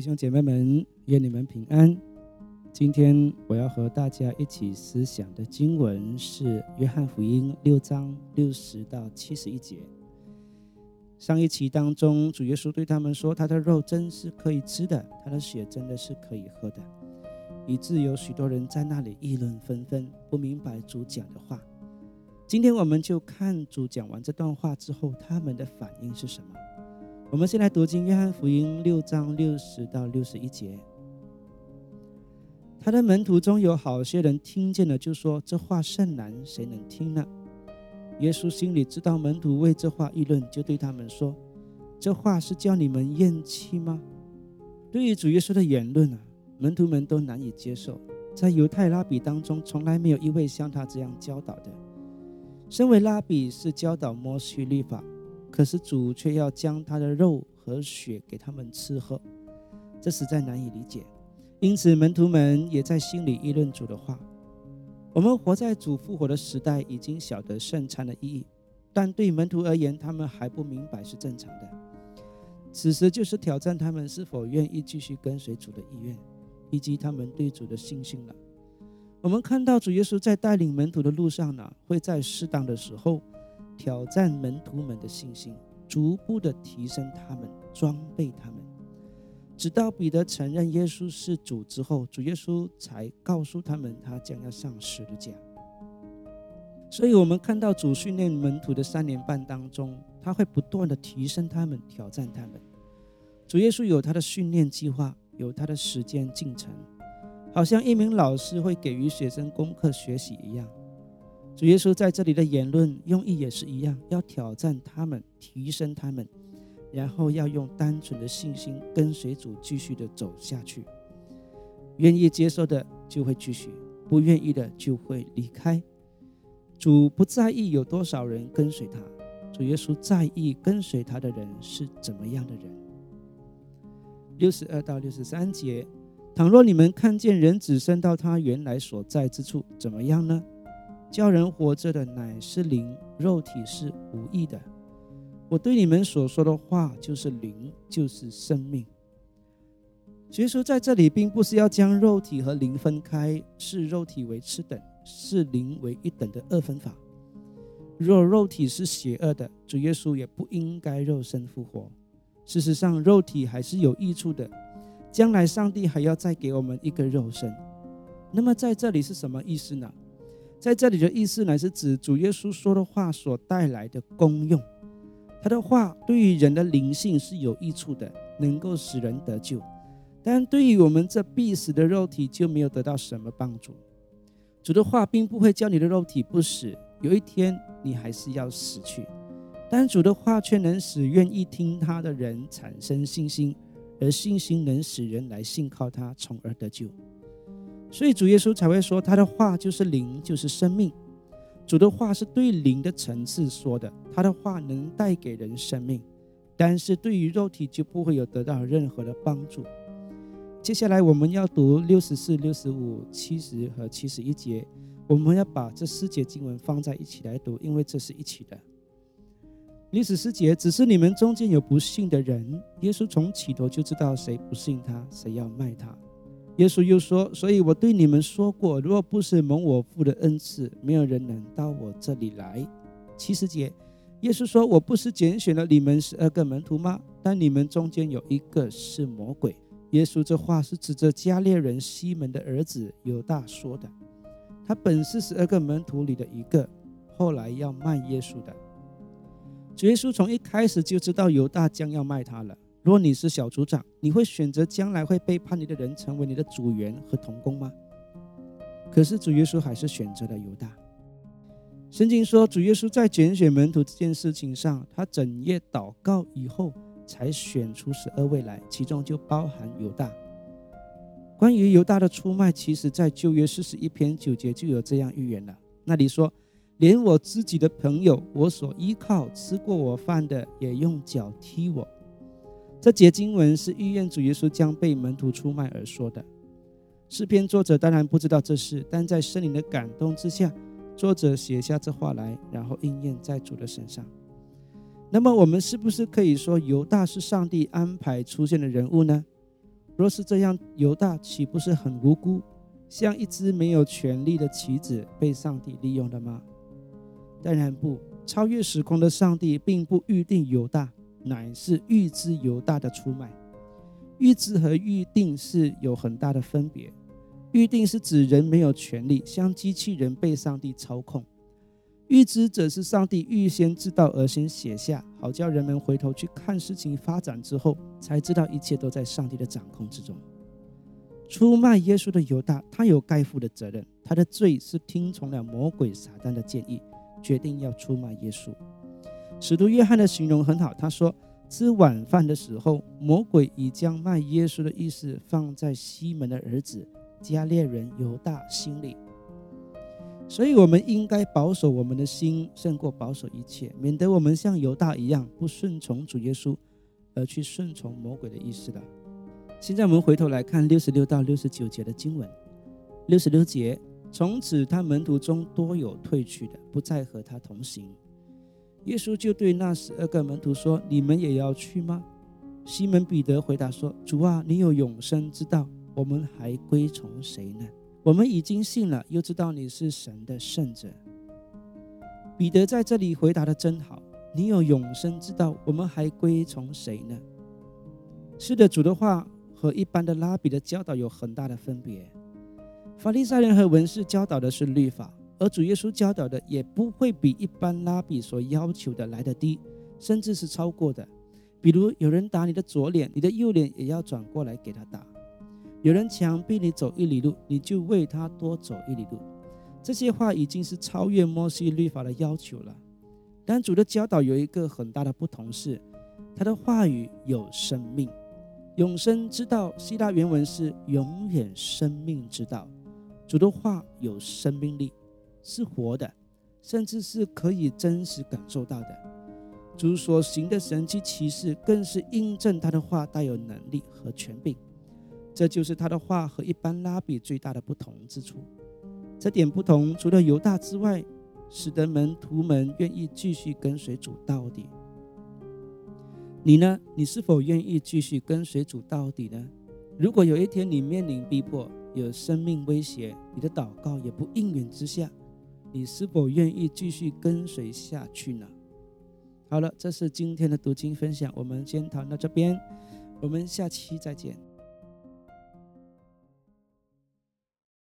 弟兄姐妹们，愿你们平安。今天我要和大家一起思想的经文是《约翰福音》六章六十到七十一节。上一期当中，主耶稣对他们说：“他的肉真是可以吃的，他的血真的是可以喝的。”以致有许多人在那里议论纷纷，不明白主讲的话。今天我们就看主讲完这段话之后，他们的反应是什么。我们先来读经《约翰福音》六章六十到六十一节。他的门徒中有好些人听见了，就说：“这话甚难，谁能听呢？”耶稣心里知道门徒为这话议论，就对他们说：“这话是叫你们厌弃吗？”对于主耶稣的言论啊，门徒们都难以接受。在犹太拉比当中，从来没有一位像他这样教导的。身为拉比，是教导摩西律法。可是主却要将他的肉和血给他们吃喝，这实在难以理解。因此门徒们也在心里议论主的话。我们活在主复活的时代，已经晓得圣餐的意义，但对门徒而言，他们还不明白是正常的。此时就是挑战他们是否愿意继续跟随主的意愿，以及他们对主的信心了。我们看到主耶稣在带领门徒的路上呢，会在适当的时候。挑战门徒们的信心，逐步的提升他们，装备他们，直到彼得承认耶稣是主之后，主耶稣才告诉他们他将要上十字架。所以，我们看到主训练门徒的三年半当中，他会不断的提升他们，挑战他们。主耶稣有他的训练计划，有他的时间进程，好像一名老师会给予学生功课学习一样。主耶稣在这里的言论用意也是一样，要挑战他们，提升他们，然后要用单纯的信心跟随主继续的走下去。愿意接受的就会继续，不愿意的就会离开。主不在意有多少人跟随他，主耶稣在意跟随他的人是怎么样的人。六十二到六十三节，倘若你们看见人子升到他原来所在之处，怎么样呢？叫人活着的乃是灵，肉体是无益的。我对你们所说的话就是灵，就是生命。所以说，在这里并不是要将肉体和灵分开，视肉体为次等，视灵为一等的二分法。若肉体是邪恶的，主耶稣也不应该肉身复活。事实上，肉体还是有益处的。将来上帝还要再给我们一个肉身。那么在这里是什么意思呢？在这里的意思呢是指主耶稣说的话所带来的功用，他的话对于人的灵性是有益处的，能够使人得救；但对于我们这必死的肉体就没有得到什么帮助。主的话并不会叫你的肉体不死，有一天你还是要死去；但主的话却能使愿意听他的人产生信心，而信心能使人来信靠他，从而得救。所以主耶稣才会说，他的话就是灵，就是生命。主的话是对灵的层次说的，他的话能带给人生命，但是对于肉体就不会有得到任何的帮助。接下来我们要读六十四、六十五、七十和七十一节，我们要把这四节经文放在一起来读，因为这是一起的。历史四节，只是你们中间有不信的人，耶稣从起头就知道谁不信他，谁要卖他。耶稣又说：“所以我对你们说过，若不是蒙我父的恩赐，没有人能到我这里来。”七十节，耶稣说：“我不是拣选了你们十二个门徒吗？但你们中间有一个是魔鬼。”耶稣这话是指着加列人西门的儿子犹大说的。他本是十二个门徒里的一个，后来要卖耶稣的。耶稣从一开始就知道犹大将要卖他了。如果你是小组长，你会选择将来会背叛你的人成为你的组员和同工吗？可是主耶稣还是选择了犹大。圣经说，主耶稣在拣选门徒这件事情上，他整夜祷告以后，才选出十二位来，其中就包含犹大。关于犹大的出卖，其实在旧约四十一篇九节就有这样预言了。那里说，连我自己的朋友，我所依靠吃过我饭的，也用脚踢我。这节经文是预言主耶稣将被门徒出卖而说的。诗篇作者当然不知道这事，但在圣灵的感动之下，作者写下这话来，然后应验在主的身上。那么，我们是不是可以说犹大是上帝安排出现的人物呢？若是这样，犹大岂不是很无辜，像一只没有权利的棋子被上帝利用了吗？当然不，超越时空的上帝并不预定犹大，乃是预知犹大的出卖。预知和预定是有很大的分别。预定是指人没有权利，像机器人被上帝操控；预知则是上帝预先知道而先写下，好叫人们回头去看事情发展之后，才知道一切都在上帝的掌控之中。出卖耶稣的犹大，他有该负的责任，他的罪是听从了魔鬼撒旦的建议，决定要出卖耶稣。使徒约翰的形容很好，他说：“吃晚饭的时候，魔鬼已将卖耶稣的意思放在西门的儿子。”加列人犹大心里，所以我们应该保守我们的心，胜过保守一切，免得我们像犹大一样不顺从主耶稣，而去顺从魔鬼的意思了。现在我们回头来看六十六到六十九节的经文。六十六节，从此他门徒中多有退去的，不再和他同行。耶稣就对那十二个门徒说：“你们也要去吗？”西门彼得回答说：“主啊，你有永生之道。”我们还归从谁呢？我们已经信了，又知道你是神的圣者。彼得在这里回答的真好。你有永生之道，我们还归从谁呢？是的，主的话和一般的拉比的教导有很大的分别。法利赛人和文士教导的是律法，而主耶稣教导的也不会比一般拉比所要求的来得低，甚至是超过的。比如有人打你的左脸，你的右脸也要转过来给他打。有人强逼你走一里路，你就为他多走一里路。这些话已经是超越摩西律法的要求了。但主的教导有一个很大的不同是，他的话语有生命、永生之道。希腊原文是永远生命之道。主的话有生命力，是活的，甚至是可以真实感受到的。主所行的神迹奇事，更是印证他的话带有能力和权柄。这就是他的话和一般拉比最大的不同之处。这点不同，除了犹大之外，使得门徒们愿意继续跟随主到底。你呢？你是否愿意继续跟随主到底呢？如果有一天你面临逼迫、有生命威胁，你的祷告也不应允之下，你是否愿意继续跟随下去呢？好了，这是今天的读经分享，我们先谈到这边，我们下期再见。